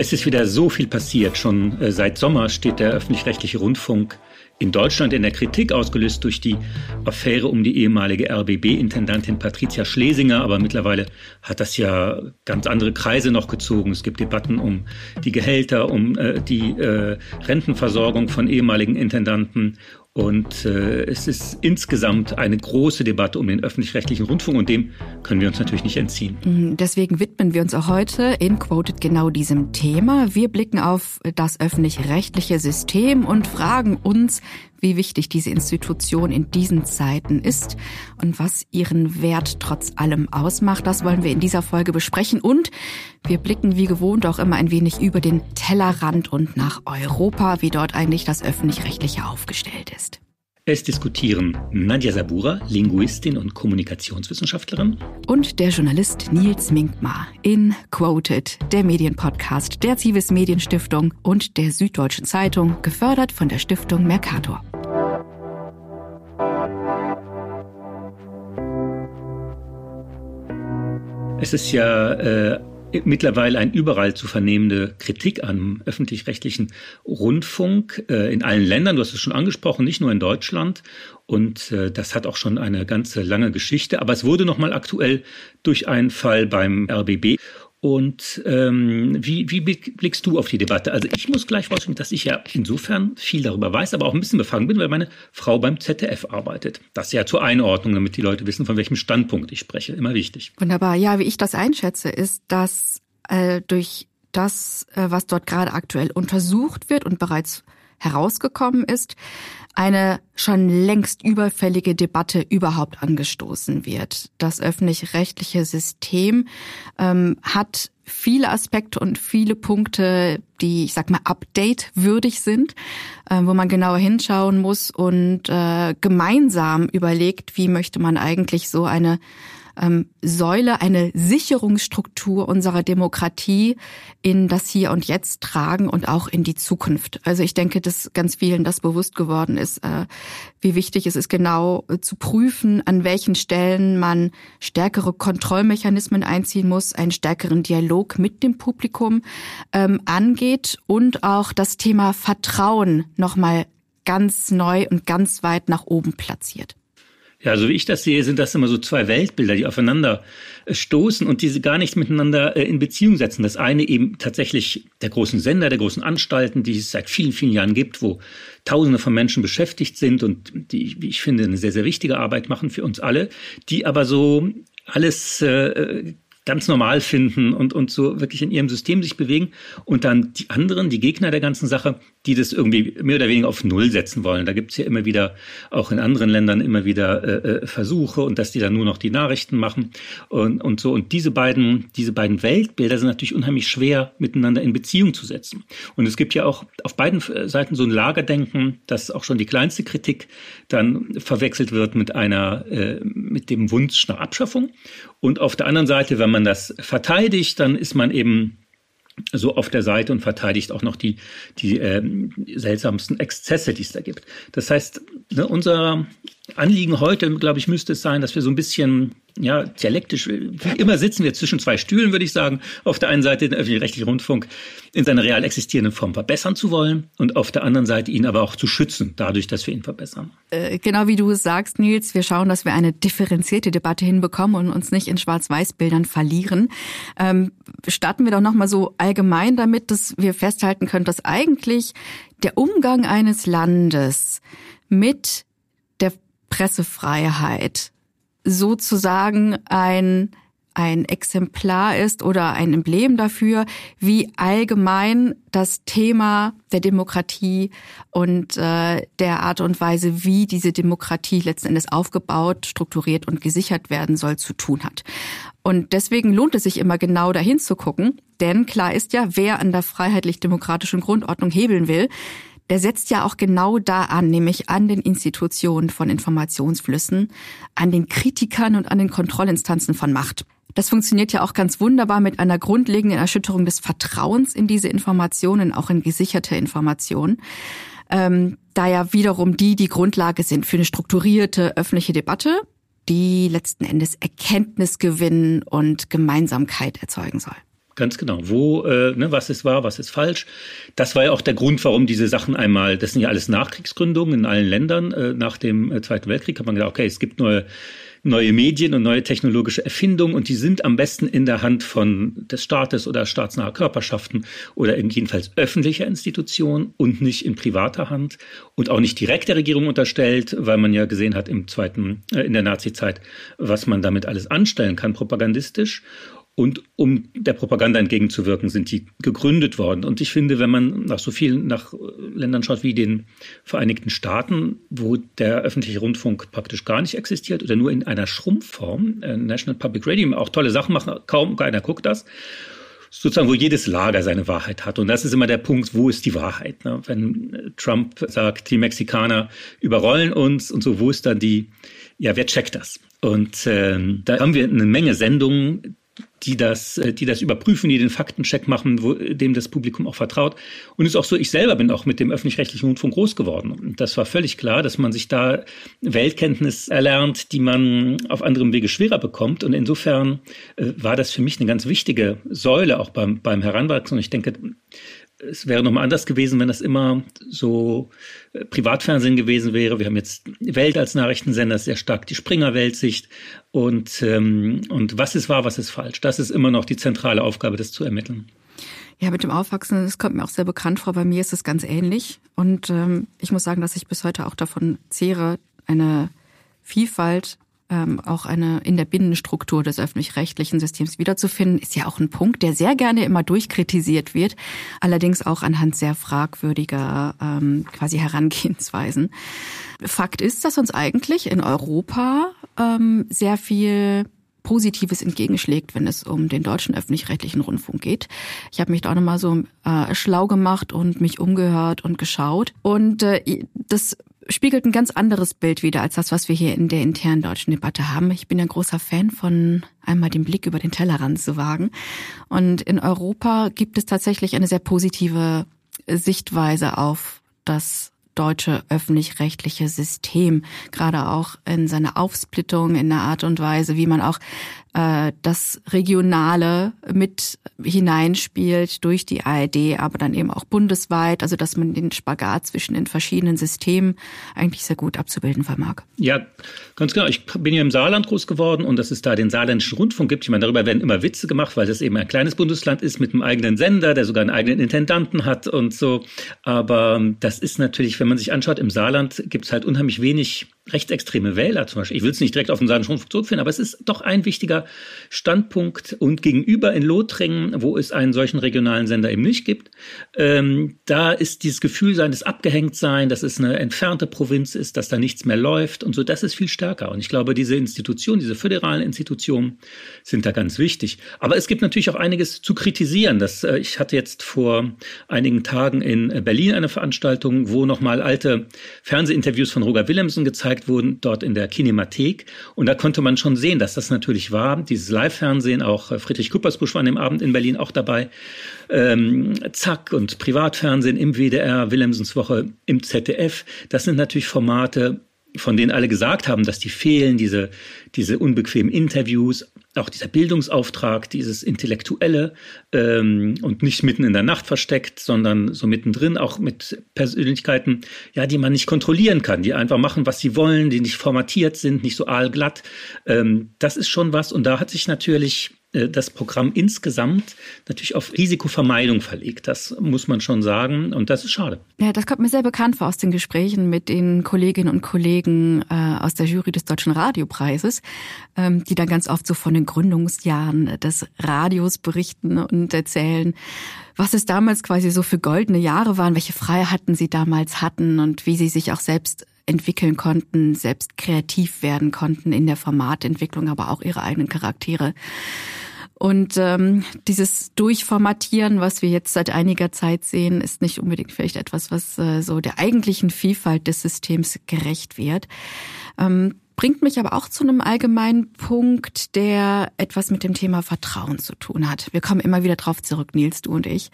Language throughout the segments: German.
Es ist wieder so viel passiert. Schon äh, seit Sommer steht der öffentlich-rechtliche Rundfunk in Deutschland in der Kritik ausgelöst durch die Affäre um die ehemalige RBB-Intendantin Patricia Schlesinger. Aber mittlerweile hat das ja ganz andere Kreise noch gezogen. Es gibt Debatten um die Gehälter, um äh, die äh, Rentenversorgung von ehemaligen Intendanten, und äh, es ist insgesamt eine große Debatte um den öffentlich-rechtlichen Rundfunk und dem können wir uns natürlich nicht entziehen. Mhm, deswegen widmen wir uns auch heute in Quoted genau diesem Thema. Wir blicken auf das öffentlich-rechtliche System und fragen uns, wie wichtig diese Institution in diesen Zeiten ist und was ihren Wert trotz allem ausmacht. Das wollen wir in dieser Folge besprechen und wir blicken wie gewohnt auch immer ein wenig über den Tellerrand und nach Europa, wie dort eigentlich das öffentlich-rechtliche aufgestellt ist. Es diskutieren Nadja Sabura, Linguistin und Kommunikationswissenschaftlerin. Und der Journalist Nils Minkmar in Quoted, der Medienpodcast der Zivis Medienstiftung und der Süddeutschen Zeitung, gefördert von der Stiftung Mercator. Es ist ja äh, mittlerweile ein überall zu vernehmende Kritik am öffentlich-rechtlichen Rundfunk äh, in allen Ländern. Du hast es schon angesprochen, nicht nur in Deutschland. Und äh, das hat auch schon eine ganze lange Geschichte. Aber es wurde nochmal aktuell durch einen Fall beim RBB. Und ähm, wie, wie blickst du auf die Debatte? Also ich muss gleich rausfinden, dass ich ja insofern viel darüber weiß, aber auch ein bisschen befangen bin, weil meine Frau beim ZDF arbeitet. Das ja zur Einordnung, damit die Leute wissen, von welchem Standpunkt ich spreche. Immer wichtig. Wunderbar. Ja, wie ich das einschätze, ist, dass äh, durch das, äh, was dort gerade aktuell untersucht wird und bereits herausgekommen ist, eine schon längst überfällige Debatte überhaupt angestoßen wird. Das öffentlich-rechtliche System ähm, hat viele Aspekte und viele Punkte, die, ich sag mal, update-würdig sind, äh, wo man genauer hinschauen muss und äh, gemeinsam überlegt, wie möchte man eigentlich so eine ähm, Säule, eine Sicherungsstruktur unserer Demokratie in das Hier und Jetzt tragen und auch in die Zukunft. Also ich denke, dass ganz vielen das bewusst geworden ist, äh, wie wichtig es ist, genau äh, zu prüfen, an welchen Stellen man stärkere Kontrollmechanismen einziehen muss, einen stärkeren Dialog mit dem Publikum ähm, angeht und auch das Thema Vertrauen nochmal ganz neu und ganz weit nach oben platziert. Ja, so wie ich das sehe, sind das immer so zwei Weltbilder, die aufeinander äh, stoßen und diese gar nicht miteinander äh, in Beziehung setzen. Das eine eben tatsächlich der großen Sender, der großen Anstalten, die es seit vielen, vielen Jahren gibt, wo Tausende von Menschen beschäftigt sind und die, wie ich finde, eine sehr, sehr wichtige Arbeit machen für uns alle, die aber so alles äh, ganz normal finden und, und so wirklich in ihrem System sich bewegen. Und dann die anderen, die Gegner der ganzen Sache, die das irgendwie mehr oder weniger auf Null setzen wollen. Da gibt's ja immer wieder, auch in anderen Ländern immer wieder äh, äh, Versuche und dass die dann nur noch die Nachrichten machen und, und so. Und diese beiden, diese beiden Weltbilder sind natürlich unheimlich schwer miteinander in Beziehung zu setzen. Und es gibt ja auch auf beiden Seiten so ein Lagerdenken, dass auch schon die kleinste Kritik dann verwechselt wird mit einer, äh, mit dem Wunsch nach Abschaffung. Und auf der anderen Seite, wenn man das verteidigt, dann ist man eben so auf der Seite und verteidigt auch noch die, die äh, seltsamsten Exzesse, die es da gibt. Das heißt, ne, unser Anliegen heute, glaube ich, müsste es sein, dass wir so ein bisschen ja, dialektisch, wie immer sitzen wir zwischen zwei Stühlen, würde ich sagen. Auf der einen Seite den öffentlich-rechtlichen Rundfunk in seiner real existierenden Form verbessern zu wollen und auf der anderen Seite ihn aber auch zu schützen, dadurch, dass wir ihn verbessern. Äh, genau wie du es sagst, Nils, wir schauen, dass wir eine differenzierte Debatte hinbekommen und uns nicht in Schwarz-Weiß-Bildern verlieren. Ähm, starten wir doch nochmal so allgemein damit, dass wir festhalten können, dass eigentlich der Umgang eines Landes mit der Pressefreiheit sozusagen ein ein Exemplar ist oder ein Emblem dafür, wie allgemein das Thema der Demokratie und äh, der Art und Weise, wie diese Demokratie letzten Endes aufgebaut, strukturiert und gesichert werden soll, zu tun hat. Und deswegen lohnt es sich immer genau dahin zu gucken, denn klar ist ja, wer an der freiheitlich-demokratischen Grundordnung hebeln will, der setzt ja auch genau da an, nämlich an den Institutionen von Informationsflüssen, an den Kritikern und an den Kontrollinstanzen von Macht. Das funktioniert ja auch ganz wunderbar mit einer grundlegenden Erschütterung des Vertrauens in diese Informationen, auch in gesicherte Informationen. Ähm, da ja wiederum die die Grundlage sind für eine strukturierte öffentliche Debatte, die letzten Endes Erkenntnis gewinnen und Gemeinsamkeit erzeugen soll. Ganz genau. Wo, äh, ne, was ist wahr, was ist falsch? Das war ja auch der Grund, warum diese Sachen einmal, das sind ja alles Nachkriegsgründungen in allen Ländern. Äh, nach dem äh, Zweiten Weltkrieg hat man gesagt, okay, es gibt neue neue Medien und neue technologische Erfindungen und die sind am besten in der Hand von des Staates oder staatsnaher Körperschaften oder jedenfalls öffentlicher Institutionen und nicht in privater Hand und auch nicht direkt der Regierung unterstellt, weil man ja gesehen hat im zweiten, äh, in der Nazizeit, was man damit alles anstellen kann propagandistisch. Und um der Propaganda entgegenzuwirken, sind die gegründet worden. Und ich finde, wenn man nach so vielen nach Ländern schaut wie den Vereinigten Staaten, wo der öffentliche Rundfunk praktisch gar nicht existiert oder nur in einer Schrumpfform, äh, National Public Radio, auch tolle Sachen machen, kaum keiner guckt das sozusagen, wo jedes Lager seine Wahrheit hat. Und das ist immer der Punkt, wo ist die Wahrheit? Ne? Wenn Trump sagt, die Mexikaner überrollen uns und so, wo ist dann die, ja, wer checkt das? Und ähm, da haben wir eine Menge Sendungen, die das, äh, die das überprüfen, die den Faktencheck machen, wo, dem das Publikum auch vertraut. Und es ist auch so, ich selber bin auch mit dem öffentlich-rechtlichen Rundfunk groß geworden. Und das war völlig klar, dass man sich da Weltkenntnis erlernt, die man auf anderem Wege schwerer bekommt. Und insofern äh, war das für mich eine ganz wichtige Säule auch beim, beim Heranwachsen. Und ich denke, es wäre nochmal anders gewesen, wenn das immer so äh, Privatfernsehen gewesen wäre. Wir haben jetzt Welt als Nachrichtensender, sehr stark die Springer-Weltsicht. Und, ähm, und was ist wahr, was ist falsch? Das ist immer noch die zentrale Aufgabe, das zu ermitteln. Ja, mit dem Aufwachsen, das kommt mir auch sehr bekannt vor. Bei mir ist es ganz ähnlich. Und ähm, ich muss sagen, dass ich bis heute auch davon zehre, eine Vielfalt ähm, auch eine in der Binnenstruktur des öffentlich-rechtlichen Systems wiederzufinden, ist ja auch ein Punkt, der sehr gerne immer durchkritisiert wird, allerdings auch anhand sehr fragwürdiger ähm, quasi Herangehensweisen. Fakt ist, dass uns eigentlich in Europa ähm, sehr viel Positives entgegenschlägt, wenn es um den deutschen öffentlich-rechtlichen Rundfunk geht. Ich habe mich da auch nochmal so äh, schlau gemacht und mich umgehört und geschaut. Und äh, das spiegelt ein ganz anderes Bild wider als das, was wir hier in der internen deutschen Debatte haben. Ich bin ein großer Fan von einmal den Blick über den Tellerrand zu wagen. Und in Europa gibt es tatsächlich eine sehr positive Sichtweise auf das deutsche öffentlich-rechtliche System, gerade auch in seiner Aufsplittung, in der Art und Weise, wie man auch äh, das Regionale mit hineinspielt durch die ARD, aber dann eben auch bundesweit, also dass man den Spagat zwischen den verschiedenen Systemen eigentlich sehr gut abzubilden vermag. Ja, ganz genau. Ich bin ja im Saarland groß geworden und dass es da den saarländischen Rundfunk gibt. Ich meine, darüber werden immer Witze gemacht, weil das eben ein kleines Bundesland ist mit einem eigenen Sender, der sogar einen eigenen Intendanten hat und so. Aber das ist natürlich, wenn man sich anschaut, im Saarland gibt es halt unheimlich wenig rechtsextreme Wähler zum Beispiel. Ich will es nicht direkt auf den Rundfunk zurückführen, aber es ist doch ein wichtiger Standpunkt. Und gegenüber in Lothringen, wo es einen solchen regionalen Sender eben nicht gibt, ähm, da ist dieses Gefühl seines Abgehängtsein, dass es eine entfernte Provinz ist, dass da nichts mehr läuft und so, das ist viel stärker. Und ich glaube, diese Institutionen, diese föderalen Institutionen sind da ganz wichtig. Aber es gibt natürlich auch einiges zu kritisieren. Das, äh, ich hatte jetzt vor einigen Tagen in Berlin eine Veranstaltung, wo nochmal alte Fernsehinterviews von Roger Willemsen gezeigt gezeigt wurden, dort in der Kinemathek. Und da konnte man schon sehen, dass das natürlich war. Dieses Live-Fernsehen, auch äh, Friedrich Kuppersbusch war an dem Abend in Berlin auch dabei. Ähm, Zack und Privatfernsehen im WDR, Willemsens Woche im ZDF. Das sind natürlich Formate, von denen alle gesagt haben, dass die fehlen, diese, diese unbequemen Interviews, auch dieser Bildungsauftrag, dieses Intellektuelle ähm, und nicht mitten in der Nacht versteckt, sondern so mittendrin, auch mit Persönlichkeiten, ja, die man nicht kontrollieren kann, die einfach machen, was sie wollen, die nicht formatiert sind, nicht so aalglatt. Ähm, das ist schon was. Und da hat sich natürlich das Programm insgesamt natürlich auf Risikovermeidung verlegt. Das muss man schon sagen und das ist schade. Ja, das kommt mir sehr bekannt vor aus den Gesprächen mit den Kolleginnen und Kollegen äh, aus der Jury des Deutschen Radiopreises, ähm, die dann ganz oft so von den Gründungsjahren des Radios berichten und erzählen, was es damals quasi so für goldene Jahre waren, welche Freiheiten sie damals hatten und wie sie sich auch selbst entwickeln konnten, selbst kreativ werden konnten in der Formatentwicklung, aber auch ihre eigenen Charaktere. Und ähm, dieses Durchformatieren, was wir jetzt seit einiger Zeit sehen, ist nicht unbedingt vielleicht etwas, was äh, so der eigentlichen Vielfalt des Systems gerecht wird. Ähm, bringt mich aber auch zu einem allgemeinen Punkt, der etwas mit dem Thema Vertrauen zu tun hat. Wir kommen immer wieder drauf zurück, Nils, du und ich,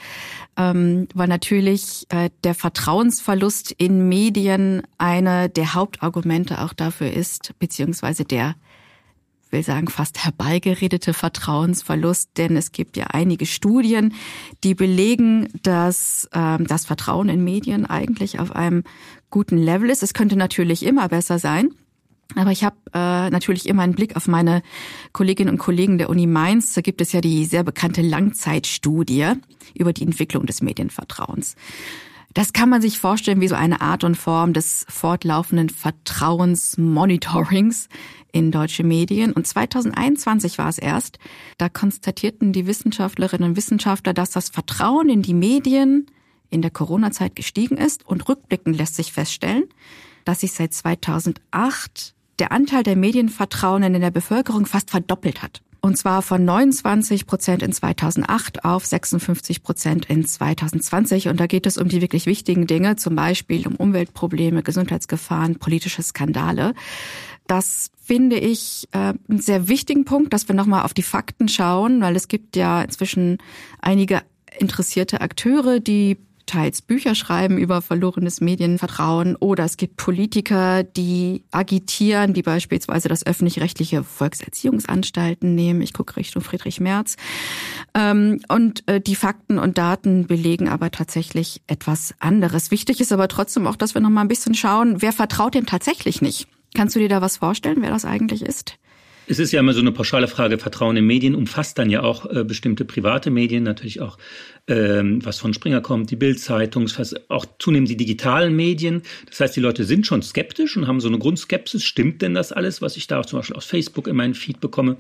ähm, weil natürlich äh, der Vertrauensverlust in Medien eine der Hauptargumente auch dafür ist, beziehungsweise der will sagen fast herbeigeredete Vertrauensverlust, denn es gibt ja einige Studien, die belegen, dass ähm, das Vertrauen in Medien eigentlich auf einem guten Level ist. Es könnte natürlich immer besser sein. Aber ich habe äh, natürlich immer einen Blick auf meine Kolleginnen und Kollegen der Uni Mainz. Da gibt es ja die sehr bekannte Langzeitstudie über die Entwicklung des Medienvertrauens. Das kann man sich vorstellen wie so eine Art und Form des fortlaufenden Vertrauensmonitorings in deutsche Medien. Und 2021 war es erst, da konstatierten die Wissenschaftlerinnen und Wissenschaftler, dass das Vertrauen in die Medien in der Corona-Zeit gestiegen ist. Und rückblickend lässt sich feststellen, dass sich seit 2008 der Anteil der Medienvertrauen in der Bevölkerung fast verdoppelt hat. Und zwar von 29 Prozent in 2008 auf 56 Prozent in 2020. Und da geht es um die wirklich wichtigen Dinge, zum Beispiel um Umweltprobleme, Gesundheitsgefahren, politische Skandale. Das finde ich äh, einen sehr wichtigen Punkt, dass wir nochmal auf die Fakten schauen, weil es gibt ja inzwischen einige interessierte Akteure, die teils Bücher schreiben über verlorenes Medienvertrauen oder es gibt Politiker, die agitieren, die beispielsweise das öffentlich-rechtliche Volkserziehungsanstalten nehmen. Ich gucke Richtung Friedrich Merz. Ähm, und äh, die Fakten und Daten belegen aber tatsächlich etwas anderes. Wichtig ist aber trotzdem auch, dass wir noch mal ein bisschen schauen, wer vertraut dem tatsächlich nicht. Kannst du dir da was vorstellen, wer das eigentlich ist? Es ist ja immer so eine pauschale Frage. Vertrauen in Medien umfasst dann ja auch äh, bestimmte private Medien, natürlich auch ähm, was von Springer kommt, die Bildzeitung, auch zunehmend die digitalen Medien. Das heißt, die Leute sind schon skeptisch und haben so eine Grundskepsis. Stimmt denn das alles, was ich da zum Beispiel aus Facebook in meinen Feed bekomme?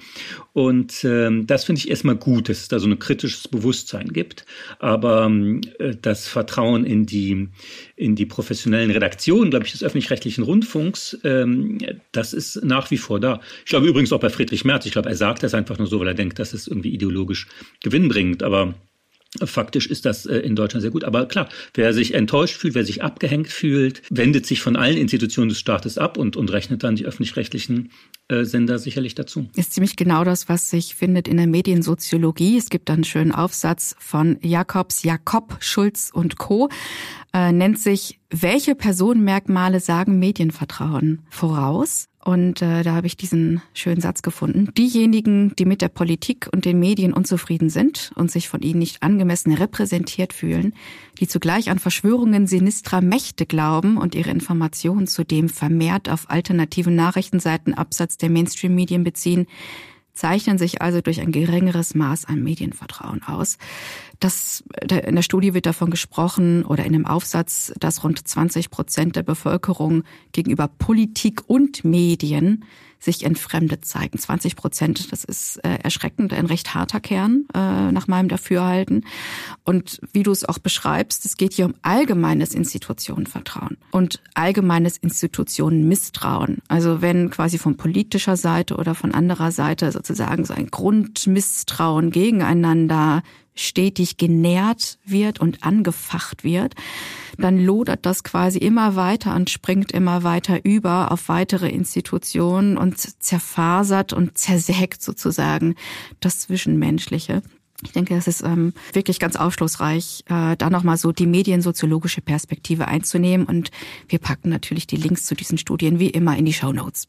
Und ähm, das finde ich erstmal gut, dass es da so ein kritisches Bewusstsein gibt. Aber äh, das Vertrauen in die, in die professionellen Redaktionen, glaube ich, des öffentlich-rechtlichen Rundfunks, ähm, das ist nach wie vor da. Ich glaube übrigens auch bei Friedrich Merz. Ich glaube, er sagt das einfach nur so, weil er denkt, dass es irgendwie ideologisch Gewinn bringt. Aber Faktisch ist das äh, in Deutschland sehr gut. Aber klar, wer sich enttäuscht fühlt, wer sich abgehängt fühlt, wendet sich von allen Institutionen des Staates ab und, und rechnet dann die öffentlich-rechtlichen äh, Sender sicherlich dazu. Ist ziemlich genau das, was sich findet in der Mediensoziologie. Es gibt einen schönen Aufsatz von Jakobs, Jakob, Schulz und Co. Äh, nennt sich, welche Personenmerkmale sagen Medienvertrauen voraus? Und äh, da habe ich diesen schönen Satz gefunden. Diejenigen, die mit der Politik und den Medien unzufrieden sind und sich von ihnen nicht angemessen repräsentiert fühlen, die zugleich an Verschwörungen sinistrer Mächte glauben und ihre Informationen zudem vermehrt auf alternative Nachrichtenseiten abseits der Mainstream-Medien beziehen, zeichnen sich also durch ein geringeres Maß an Medienvertrauen aus. Das, in der Studie wird davon gesprochen oder in dem Aufsatz, dass rund 20 Prozent der Bevölkerung gegenüber Politik und Medien sich entfremdet zeigen. 20 Prozent, das ist äh, erschreckend, ein recht harter Kern äh, nach meinem Dafürhalten. Und wie du es auch beschreibst, es geht hier um allgemeines Institutionenvertrauen und allgemeines Institutionenmisstrauen. Also wenn quasi von politischer Seite oder von anderer Seite sozusagen so ein Grundmisstrauen gegeneinander stetig genährt wird und angefacht wird, dann lodert das quasi immer weiter und springt immer weiter über auf weitere Institutionen und zerfasert und zersägt sozusagen das Zwischenmenschliche. Ich denke, es ist ähm, wirklich ganz aufschlussreich, äh, da nochmal so die mediensoziologische Perspektive einzunehmen. Und wir packen natürlich die Links zu diesen Studien wie immer in die Show Notes.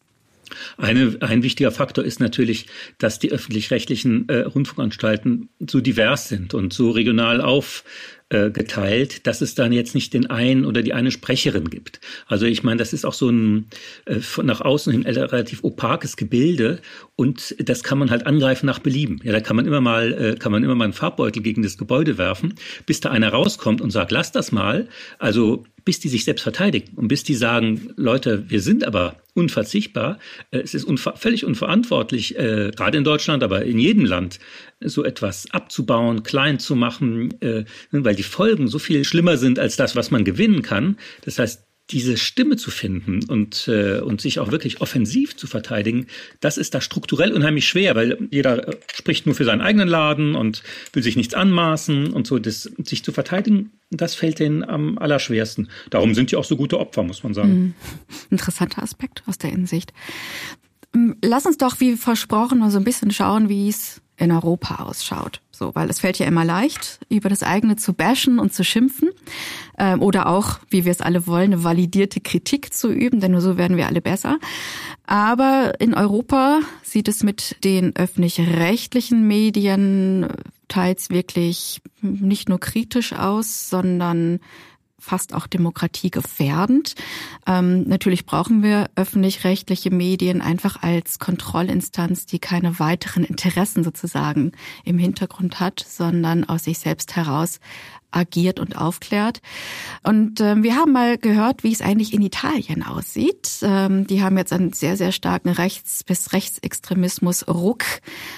Eine, ein wichtiger Faktor ist natürlich, dass die öffentlich-rechtlichen äh, Rundfunkanstalten so divers sind und so regional auf äh, geteilt, dass es dann jetzt nicht den einen oder die eine Sprecherin gibt. Also ich meine, das ist auch so ein äh, nach außen hin relativ opakes Gebilde und das kann man halt angreifen nach Belieben. Ja, da kann man immer mal äh, kann man immer mal einen Farbbeutel gegen das Gebäude werfen, bis da einer rauskommt und sagt, lass das mal. Also bis die sich selbst verteidigen und bis die sagen, Leute, wir sind aber unverzichtbar. Äh, es ist unver völlig unverantwortlich, äh, gerade in Deutschland, aber in jedem Land, so etwas abzubauen, klein zu machen, äh, weil die Folgen so viel schlimmer sind als das, was man gewinnen kann. Das heißt, diese Stimme zu finden und, äh, und sich auch wirklich offensiv zu verteidigen, das ist da strukturell unheimlich schwer, weil jeder äh, spricht nur für seinen eigenen Laden und will sich nichts anmaßen und so. Das, sich zu verteidigen, das fällt denen am allerschwersten. Darum sind die auch so gute Opfer, muss man sagen. Mhm. Interessanter Aspekt aus der Insicht. Ähm, lass uns doch, wie versprochen, mal so ein bisschen schauen, wie es in Europa ausschaut. So, weil es fällt ja immer leicht, über das eigene zu bashen und zu schimpfen ähm, oder auch, wie wir es alle wollen, eine validierte Kritik zu üben, denn nur so werden wir alle besser. Aber in Europa sieht es mit den öffentlich-rechtlichen Medien teils wirklich nicht nur kritisch aus, sondern fast auch demokratiegefährdend. Ähm, natürlich brauchen wir öffentlich-rechtliche Medien einfach als Kontrollinstanz, die keine weiteren Interessen sozusagen im Hintergrund hat, sondern aus sich selbst heraus agiert und aufklärt. Und ähm, wir haben mal gehört, wie es eigentlich in Italien aussieht. Ähm, die haben jetzt einen sehr, sehr starken Rechts- bis Rechtsextremismus Ruck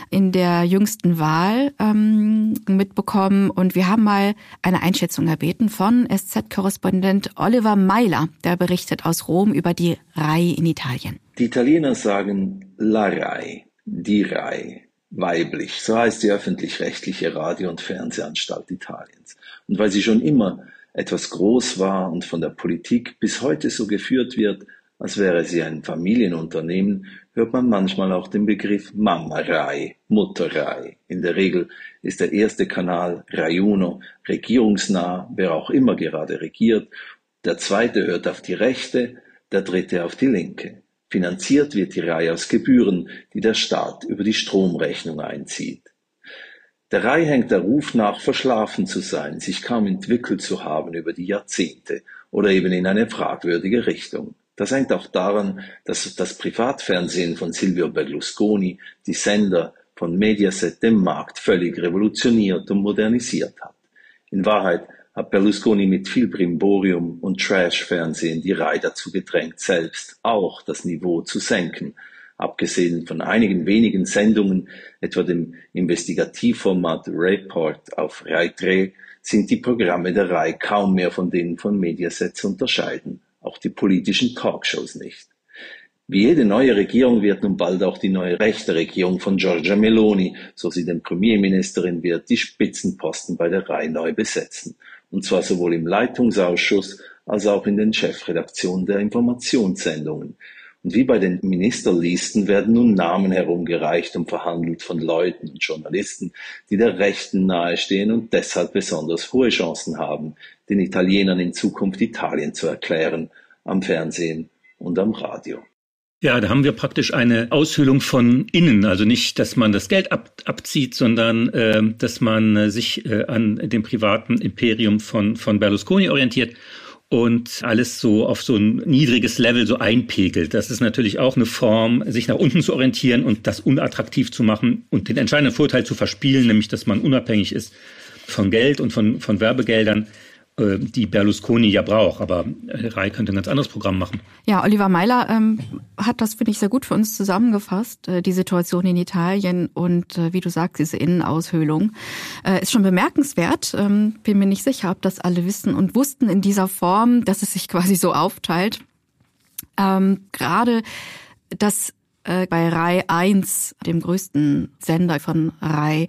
in der jüngsten Wahl ähm, mitbekommen. Und wir haben mal eine Einschätzung erbeten von SZ-Korrespondent Oliver Meiler, der berichtet aus Rom über die RAI in Italien. Die Italiener sagen La RAI, die RAI weiblich. So heißt die öffentlich-rechtliche Radio- und Fernsehanstalt Italiens. Und weil sie schon immer etwas groß war und von der Politik bis heute so geführt wird, als wäre sie ein Familienunternehmen, hört man manchmal auch den Begriff Mamma-Rai, Mutter-Rai. In der Regel ist der erste Kanal Rai Uno regierungsnah, wer auch immer gerade regiert. Der zweite hört auf die rechte, der dritte auf die linke. Finanziert wird die Rai aus Gebühren, die der Staat über die Stromrechnung einzieht. Der Rai hängt der Ruf nach, verschlafen zu sein, sich kaum entwickelt zu haben über die Jahrzehnte oder eben in eine fragwürdige Richtung. Das hängt auch daran, dass das Privatfernsehen von Silvio Berlusconi die Sender von Mediaset den Markt völlig revolutioniert und modernisiert hat. In Wahrheit hat Berlusconi mit viel Brimborium und Trash-Fernsehen die Rai dazu gedrängt, selbst auch das Niveau zu senken Abgesehen von einigen wenigen Sendungen, etwa dem Investigativformat Report auf Rai 3, sind die Programme der Rai kaum mehr von denen von Mediaset zu unterscheiden, auch die politischen Talkshows nicht. Wie jede neue Regierung wird nun bald auch die neue rechte Regierung von Giorgia Meloni, so sie denn Premierministerin wird, die Spitzenposten bei der Rai neu besetzen. Und zwar sowohl im Leitungsausschuss als auch in den Chefredaktionen der Informationssendungen. Und wie bei den Ministerlisten werden nun Namen herumgereicht und verhandelt von Leuten und Journalisten, die der Rechten nahestehen und deshalb besonders hohe Chancen haben, den Italienern in Zukunft Italien zu erklären, am Fernsehen und am Radio. Ja, da haben wir praktisch eine Aushöhlung von innen. Also nicht, dass man das Geld ab, abzieht, sondern äh, dass man äh, sich äh, an dem privaten Imperium von, von Berlusconi orientiert und alles so auf so ein niedriges Level so einpegelt. Das ist natürlich auch eine Form, sich nach unten zu orientieren und das unattraktiv zu machen und den entscheidenden Vorteil zu verspielen, nämlich dass man unabhängig ist von Geld und von, von Werbegeldern. Äh, die Berlusconi ja braucht. Aber äh, Rai könnte ein ganz anderes Programm machen. Ja, Oliver Meiler ähm, hat das, finde ich, sehr gut für uns zusammengefasst, äh, die Situation in Italien und äh, wie du sagst, diese Innenaushöhlung. Äh, ist schon bemerkenswert. Ähm, bin mir nicht sicher, ob das alle wissen und wussten in dieser Form, dass es sich quasi so aufteilt. Ähm, Gerade dass äh, bei Rai 1, dem größten Sender von Rai,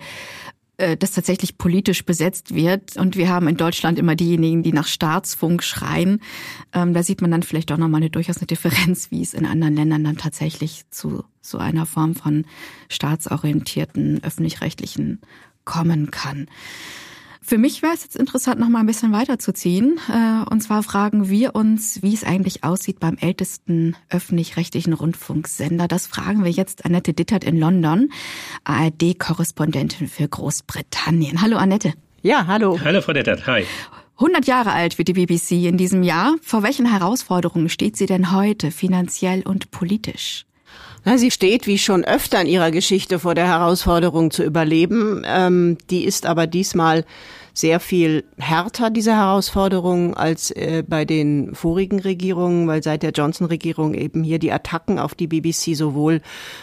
das tatsächlich politisch besetzt wird. Und wir haben in Deutschland immer diejenigen, die nach Staatsfunk schreien. Ähm, da sieht man dann vielleicht auch nochmal eine durchaus eine Differenz, wie es in anderen Ländern dann tatsächlich zu so einer Form von staatsorientierten öffentlich-rechtlichen kommen kann. Für mich wäre es jetzt interessant, noch mal ein bisschen weiterzuziehen. Äh, und zwar fragen wir uns, wie es eigentlich aussieht beim ältesten öffentlich-rechtlichen Rundfunksender. Das fragen wir jetzt Annette Dittert in London, ARD-Korrespondentin für Großbritannien. Hallo Annette. Ja, hallo. Hallo Frau Dittert, hi. 100 Jahre alt wird die BBC in diesem Jahr. Vor welchen Herausforderungen steht sie denn heute finanziell und politisch? Na, sie steht wie schon öfter in ihrer Geschichte vor der Herausforderung zu überleben. Ähm, die ist aber diesmal sehr viel härter, diese Herausforderung, als äh, bei den vorigen Regierungen, weil seit der Johnson-Regierung eben hier die Attacken auf die BBC sowohl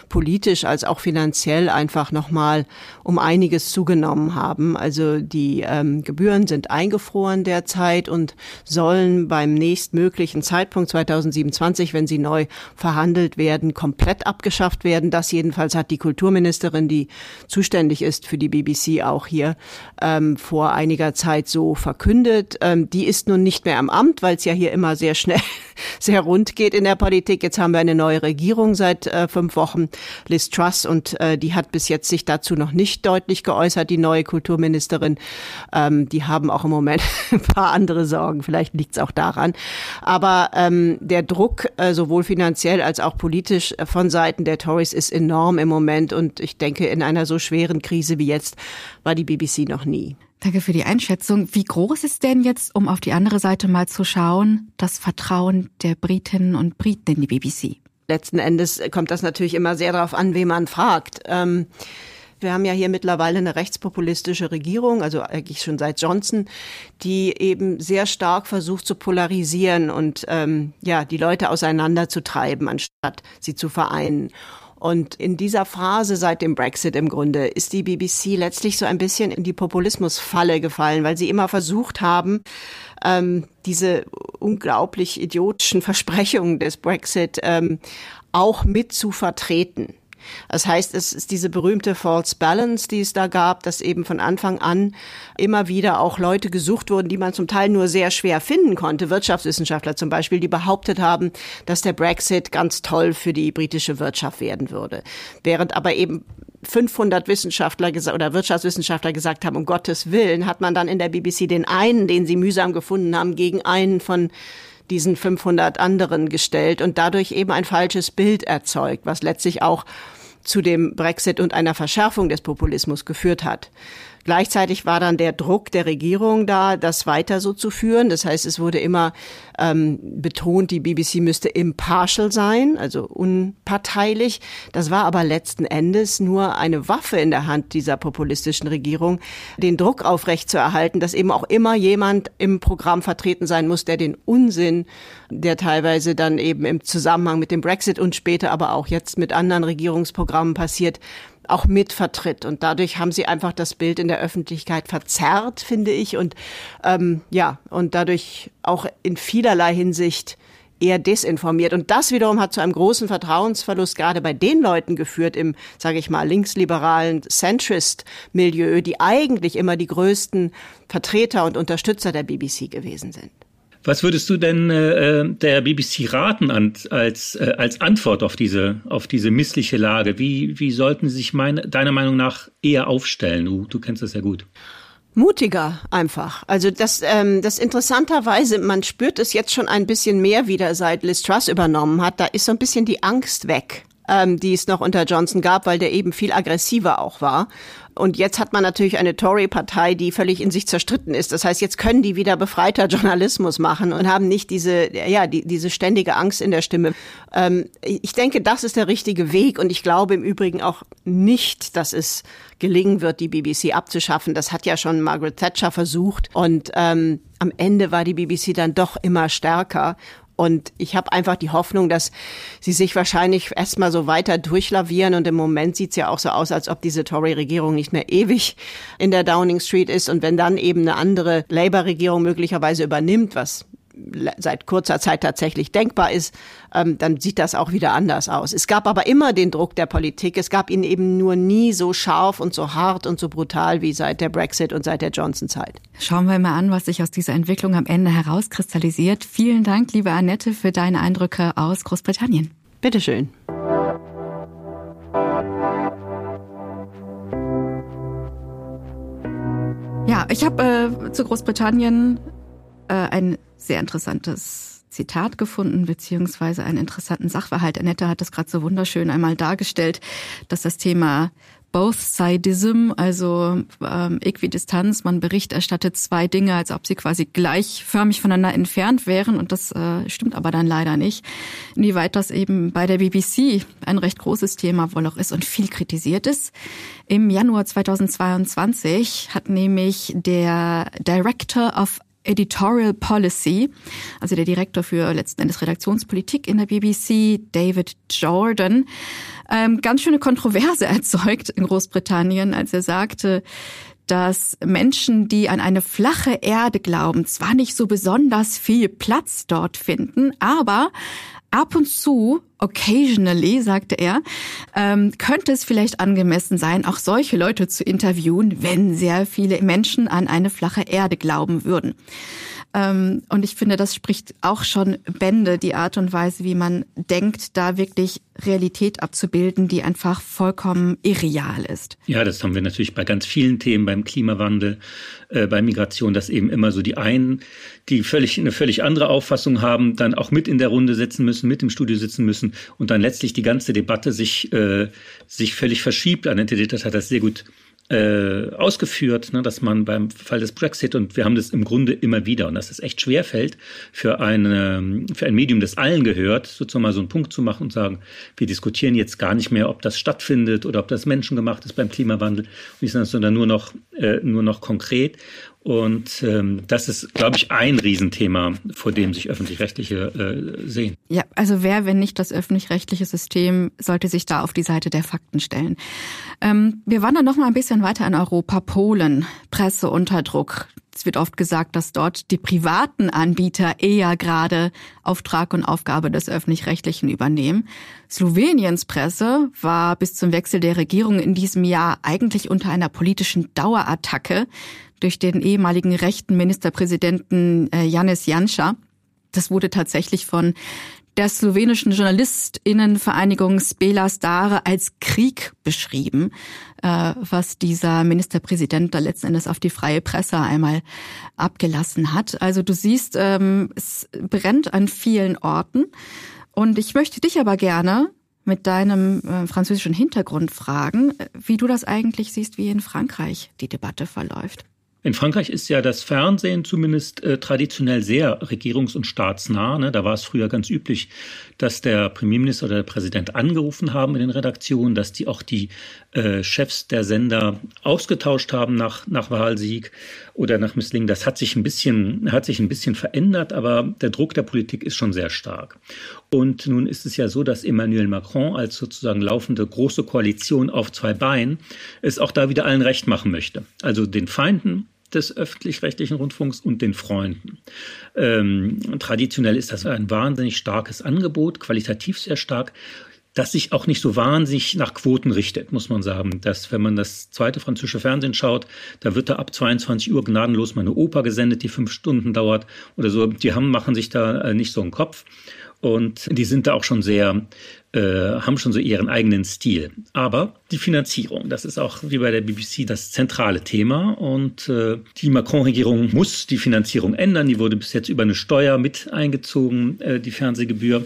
politisch als auch finanziell einfach nochmal um einiges zugenommen haben. Also die ähm, Gebühren sind eingefroren derzeit und sollen beim nächstmöglichen Zeitpunkt 2027, wenn sie neu verhandelt werden, komplett abgeschafft werden. Das jedenfalls hat die Kulturministerin, die zuständig ist für die BBC, auch hier ähm, vor einiger Zeit so verkündet. Ähm, die ist nun nicht mehr am Amt, weil es ja hier immer sehr schnell, sehr rund geht in der Politik. Jetzt haben wir eine neue Regierung seit äh, fünf Wochen, Liz Truss, und äh, die hat bis jetzt sich dazu noch nicht deutlich geäußert, die neue Kulturministerin. Ähm, die haben auch im Moment ein paar andere Sorgen. Vielleicht liegt es auch daran. Aber ähm, der Druck, äh, sowohl finanziell als auch politisch äh, von Seiten der Tories ist enorm im Moment. Und ich denke, in einer so schweren Krise wie jetzt war die BBC noch nie. Danke für die Einschätzung. Wie groß ist denn jetzt, um auf die andere Seite mal zu schauen, das Vertrauen der Britinnen und Briten in die BBC? Letzten Endes kommt das natürlich immer sehr darauf an, wen man fragt. Ähm, wir haben ja hier mittlerweile eine rechtspopulistische Regierung, also eigentlich schon seit Johnson, die eben sehr stark versucht zu polarisieren und ähm, ja die Leute auseinanderzutreiben, anstatt sie zu vereinen. Und in dieser Phase seit dem Brexit im Grunde ist die BBC letztlich so ein bisschen in die Populismusfalle gefallen, weil sie immer versucht haben, ähm, diese unglaublich idiotischen Versprechungen des Brexit ähm, auch mit zu vertreten. Das heißt, es ist diese berühmte False Balance, die es da gab, dass eben von Anfang an immer wieder auch Leute gesucht wurden, die man zum Teil nur sehr schwer finden konnte. Wirtschaftswissenschaftler zum Beispiel, die behauptet haben, dass der Brexit ganz toll für die britische Wirtschaft werden würde. Während aber eben 500 Wissenschaftler oder Wirtschaftswissenschaftler gesagt haben, um Gottes Willen, hat man dann in der BBC den einen, den sie mühsam gefunden haben, gegen einen von diesen 500 anderen gestellt und dadurch eben ein falsches Bild erzeugt, was letztlich auch zu dem Brexit und einer Verschärfung des Populismus geführt hat. Gleichzeitig war dann der Druck der Regierung da, das weiter so zu führen. Das heißt, es wurde immer ähm, betont, die BBC müsste impartial sein, also unparteilich. Das war aber letzten Endes nur eine Waffe in der Hand dieser populistischen Regierung, den Druck aufrechtzuerhalten, dass eben auch immer jemand im Programm vertreten sein muss, der den Unsinn, der teilweise dann eben im Zusammenhang mit dem Brexit und später aber auch jetzt mit anderen Regierungsprogrammen passiert, auch mitvertritt. Und dadurch haben sie einfach das Bild in der Öffentlichkeit verzerrt, finde ich. Und ähm, ja, und dadurch auch in vielerlei Hinsicht eher desinformiert. Und das wiederum hat zu einem großen Vertrauensverlust gerade bei den Leuten geführt im, sage ich mal, linksliberalen Centrist-Milieu, die eigentlich immer die größten Vertreter und Unterstützer der BBC gewesen sind. Was würdest du denn äh, der BBC raten an, als, äh, als Antwort auf diese, auf diese missliche Lage? Wie, wie sollten sie sich meine, deiner Meinung nach eher aufstellen? Du, du kennst das ja gut. Mutiger einfach. Also das, ähm, das interessanterweise, man spürt es jetzt schon ein bisschen mehr wieder, seit Liz Truss übernommen hat. Da ist so ein bisschen die Angst weg ähm, die es noch unter Johnson gab, weil der eben viel aggressiver auch war. Und jetzt hat man natürlich eine Tory-Partei, die völlig in sich zerstritten ist. Das heißt, jetzt können die wieder befreiter Journalismus machen und haben nicht diese, ja, die, diese ständige Angst in der Stimme. Ähm, ich denke, das ist der richtige Weg. Und ich glaube im Übrigen auch nicht, dass es gelingen wird, die BBC abzuschaffen. Das hat ja schon Margaret Thatcher versucht. Und ähm, am Ende war die BBC dann doch immer stärker. Und ich habe einfach die Hoffnung, dass sie sich wahrscheinlich erstmal so weiter durchlavieren. Und im Moment sieht es ja auch so aus, als ob diese Tory-Regierung nicht mehr ewig in der Downing Street ist. Und wenn dann eben eine andere Labour-Regierung möglicherweise übernimmt, was seit kurzer Zeit tatsächlich denkbar ist, ähm, dann sieht das auch wieder anders aus. Es gab aber immer den Druck der Politik. Es gab ihn eben nur nie so scharf und so hart und so brutal wie seit der Brexit und seit der Johnson-Zeit. Schauen wir mal an, was sich aus dieser Entwicklung am Ende herauskristallisiert. Vielen Dank, liebe Annette, für deine Eindrücke aus Großbritannien. Bitteschön. Ja, ich habe äh, zu Großbritannien äh, ein sehr interessantes Zitat gefunden, beziehungsweise einen interessanten Sachverhalt. Annette hat das gerade so wunderschön einmal dargestellt, dass das Thema Both-Sidism, also ähm, Äquidistanz, man Bericht erstattet zwei Dinge, als ob sie quasi gleichförmig voneinander entfernt wären und das äh, stimmt aber dann leider nicht. Inwieweit das eben bei der BBC ein recht großes Thema wohl auch ist und viel kritisiert ist. Im Januar 2022 hat nämlich der Director of Editorial Policy, also der Direktor für letzten Endes Redaktionspolitik in der BBC, David Jordan, ähm, ganz schöne Kontroverse erzeugt in Großbritannien, als er sagte, dass Menschen, die an eine flache Erde glauben, zwar nicht so besonders viel Platz dort finden, aber ab und zu occasionally, sagte er, ähm, könnte es vielleicht angemessen sein, auch solche Leute zu interviewen, wenn sehr viele Menschen an eine flache Erde glauben würden. Ähm, und ich finde, das spricht auch schon Bände, die Art und Weise, wie man denkt, da wirklich Realität abzubilden, die einfach vollkommen irreal ist. Ja, das haben wir natürlich bei ganz vielen Themen, beim Klimawandel, äh, bei Migration, dass eben immer so die einen, die völlig eine völlig andere Auffassung haben, dann auch mit in der Runde sitzen müssen, mit im Studio sitzen müssen und dann letztlich die ganze Debatte sich äh, sich völlig verschiebt. Annette Dittert hat das sehr gut äh, ausgeführt, ne, dass man beim Fall des Brexit und wir haben das im Grunde immer wieder und dass es echt schwer fällt für eine für ein Medium, das allen gehört, sozusagen mal so einen Punkt zu machen und sagen, wir diskutieren jetzt gar nicht mehr, ob das stattfindet oder ob das menschengemacht ist beim Klimawandel, sondern nur noch äh, nur noch konkret und ähm, das ist, glaube ich, ein Riesenthema, vor dem sich öffentlich-rechtliche äh, sehen. Ja, also wer, wenn nicht das öffentlich-rechtliche System, sollte sich da auf die Seite der Fakten stellen. Ähm, wir wandern noch mal ein bisschen weiter in Europa. Polen, Presse unter Druck. Es wird oft gesagt, dass dort die privaten Anbieter eher gerade Auftrag und Aufgabe des öffentlich-rechtlichen übernehmen. Sloweniens Presse war bis zum Wechsel der Regierung in diesem Jahr eigentlich unter einer politischen Dauerattacke durch den ehemaligen rechten Ministerpräsidenten äh, Janis Janša. Das wurde tatsächlich von der slowenischen Journalistinnenvereinigung Spela Stare als Krieg beschrieben, äh, was dieser Ministerpräsident da letzten Endes auf die freie Presse einmal abgelassen hat. Also du siehst, ähm, es brennt an vielen Orten. Und ich möchte dich aber gerne mit deinem äh, französischen Hintergrund fragen, wie du das eigentlich siehst, wie in Frankreich die Debatte verläuft. In Frankreich ist ja das Fernsehen zumindest äh, traditionell sehr regierungs- und staatsnah. Ne? Da war es früher ganz üblich, dass der Premierminister oder der Präsident angerufen haben in den Redaktionen, dass die auch die äh, Chefs der Sender ausgetauscht haben nach, nach Wahlsieg oder nach Misslingen. Das hat sich ein bisschen, hat sich ein bisschen verändert, aber der Druck der Politik ist schon sehr stark. Und nun ist es ja so, dass Emmanuel Macron als sozusagen laufende große Koalition auf zwei Beinen es auch da wieder allen recht machen möchte. Also den Feinden des öffentlich-rechtlichen Rundfunks und den Freunden. Ähm, traditionell ist das ein wahnsinnig starkes Angebot, qualitativ sehr stark, das sich auch nicht so wahnsinnig nach Quoten richtet, muss man sagen. Dass, wenn man das zweite französische Fernsehen schaut, da wird da ab 22 Uhr gnadenlos mal eine Oper gesendet, die fünf Stunden dauert oder so. Die haben, machen sich da äh, nicht so einen Kopf. Und die sind da auch schon sehr, äh, haben schon so ihren eigenen Stil. Aber die Finanzierung, das ist auch wie bei der BBC das zentrale Thema. Und äh, die Macron-Regierung muss die Finanzierung ändern. Die wurde bis jetzt über eine Steuer mit eingezogen, äh, die Fernsehgebühr.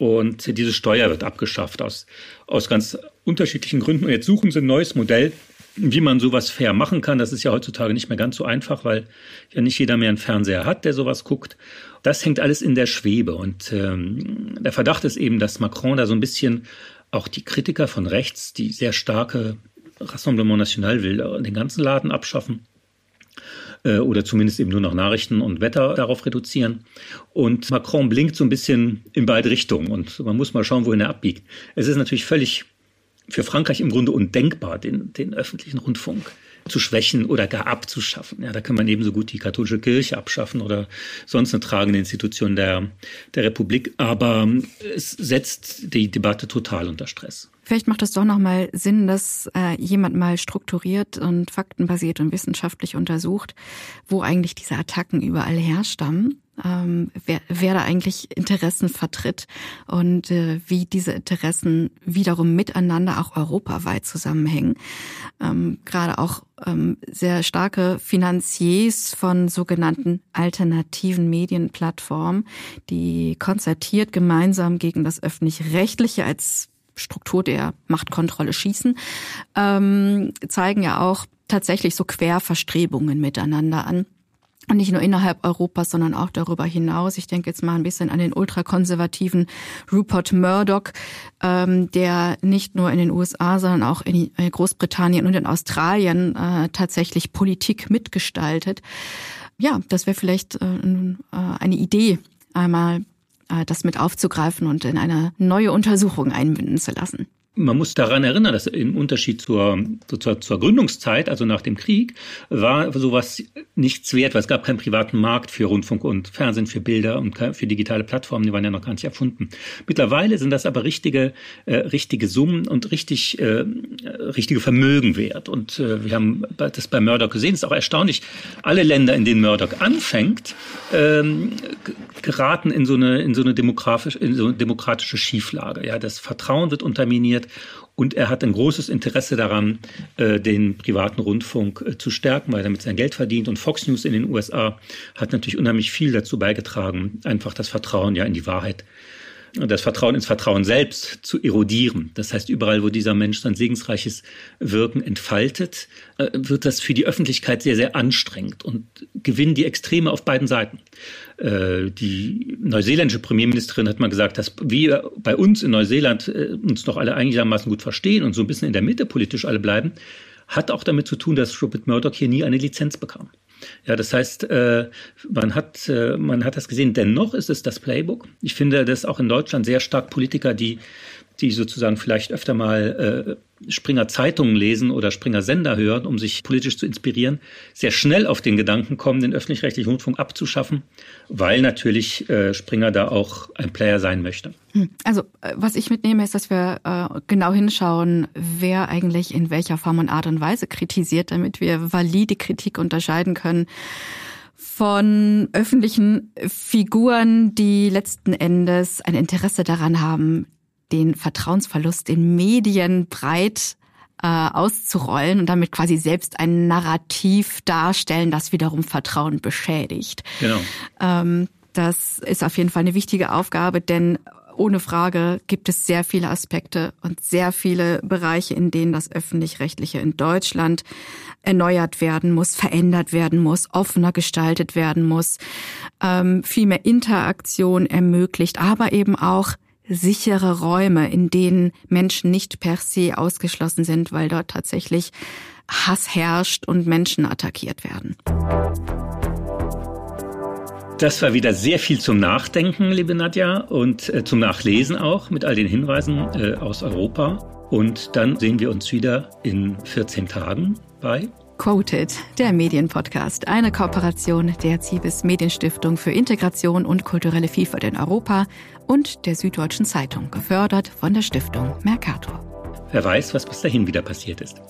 Und diese Steuer wird abgeschafft aus, aus ganz unterschiedlichen Gründen. Und jetzt suchen sie ein neues Modell, wie man sowas fair machen kann. Das ist ja heutzutage nicht mehr ganz so einfach, weil ja nicht jeder mehr einen Fernseher hat, der sowas guckt. Das hängt alles in der Schwebe. Und ähm, der Verdacht ist eben, dass Macron da so ein bisschen auch die Kritiker von rechts, die sehr starke Rassemblement National will, den ganzen Laden abschaffen oder zumindest eben nur noch Nachrichten und Wetter darauf reduzieren. Und Macron blinkt so ein bisschen in beide Richtungen und man muss mal schauen, wohin er abbiegt. Es ist natürlich völlig für Frankreich im Grunde undenkbar, den, den öffentlichen Rundfunk zu schwächen oder gar abzuschaffen. Ja, da kann man ebenso gut die katholische Kirche abschaffen oder sonst eine tragende Institution der, der Republik. Aber es setzt die Debatte total unter Stress. Vielleicht macht es doch nochmal Sinn, dass äh, jemand mal strukturiert und faktenbasiert und wissenschaftlich untersucht, wo eigentlich diese Attacken überall herstammen ähm, wer, wer da eigentlich Interessen vertritt und äh, wie diese Interessen wiederum miteinander auch europaweit zusammenhängen. Ähm, Gerade auch ähm, sehr starke Finanziers von sogenannten alternativen Medienplattformen, die konzertiert gemeinsam gegen das öffentlich-rechtliche als Struktur der Machtkontrolle schießen, ähm, zeigen ja auch tatsächlich so Querverstrebungen miteinander an. Und nicht nur innerhalb Europas, sondern auch darüber hinaus. Ich denke jetzt mal ein bisschen an den ultrakonservativen Rupert Murdoch, ähm, der nicht nur in den USA, sondern auch in Großbritannien und in Australien äh, tatsächlich Politik mitgestaltet. Ja, das wäre vielleicht äh, äh, eine Idee, einmal das mit aufzugreifen und in eine neue Untersuchung einbinden zu lassen. Man muss daran erinnern, dass im Unterschied zur, zur, zur Gründungszeit, also nach dem Krieg, war sowas nichts wert, weil es gab keinen privaten Markt für Rundfunk und Fernsehen, für Bilder und für digitale Plattformen, die waren ja noch gar nicht erfunden. Mittlerweile sind das aber richtige, äh, richtige Summen und richtig, äh, richtige Vermögen wert. Und äh, wir haben das bei Murdoch gesehen, es ist auch erstaunlich, alle Länder, in denen Murdoch anfängt, ähm, geraten in so eine, in so eine demografische, in so eine demokratische Schieflage. Ja, das Vertrauen wird unterminiert und er hat ein großes Interesse daran, äh, den privaten Rundfunk äh, zu stärken, weil er damit sein Geld verdient. Und Fox News in den USA hat natürlich unheimlich viel dazu beigetragen, einfach das Vertrauen ja in die Wahrheit das Vertrauen ins Vertrauen selbst zu erodieren. Das heißt, überall, wo dieser Mensch sein segensreiches Wirken entfaltet, äh, wird das für die Öffentlichkeit sehr, sehr anstrengend und gewinnen die Extreme auf beiden Seiten. Äh, die neuseeländische Premierministerin hat mal gesagt, dass wir bei uns in Neuseeland äh, uns doch alle einigermaßen gut verstehen und so ein bisschen in der Mitte politisch alle bleiben, hat auch damit zu tun, dass Rupert Murdoch hier nie eine Lizenz bekam. Ja, das heißt, äh, man hat, man hat das gesehen. Dennoch ist es das Playbook. Ich finde, dass auch in Deutschland sehr stark Politiker, die, die sozusagen vielleicht öfter mal äh, Springer Zeitungen lesen oder Springer Sender hören, um sich politisch zu inspirieren, sehr schnell auf den Gedanken kommen, den öffentlich-rechtlichen Rundfunk abzuschaffen, weil natürlich äh, Springer da auch ein Player sein möchte. Hm. Also äh, was ich mitnehme, ist, dass wir äh, genau hinschauen, wer eigentlich in welcher Form und Art und Weise kritisiert, damit wir valide Kritik unterscheiden können von öffentlichen Figuren, die letzten Endes ein Interesse daran haben, den Vertrauensverlust in Medien breit äh, auszurollen und damit quasi selbst ein Narrativ darstellen, das wiederum Vertrauen beschädigt. Genau. Ähm, das ist auf jeden Fall eine wichtige Aufgabe, denn ohne Frage gibt es sehr viele Aspekte und sehr viele Bereiche, in denen das öffentlich-rechtliche in Deutschland erneuert werden muss, verändert werden muss, offener gestaltet werden muss, ähm, viel mehr Interaktion ermöglicht, aber eben auch sichere Räume, in denen Menschen nicht per se ausgeschlossen sind, weil dort tatsächlich Hass herrscht und Menschen attackiert werden. Das war wieder sehr viel zum Nachdenken, liebe Nadja, und äh, zum Nachlesen auch mit all den Hinweisen äh, aus Europa. Und dann sehen wir uns wieder in 14 Tagen bei Quoted, der Medienpodcast, eine Kooperation der Zibis Medienstiftung für Integration und kulturelle Vielfalt in Europa und der Süddeutschen Zeitung, gefördert von der Stiftung Mercator. Wer weiß, was bis dahin wieder passiert ist.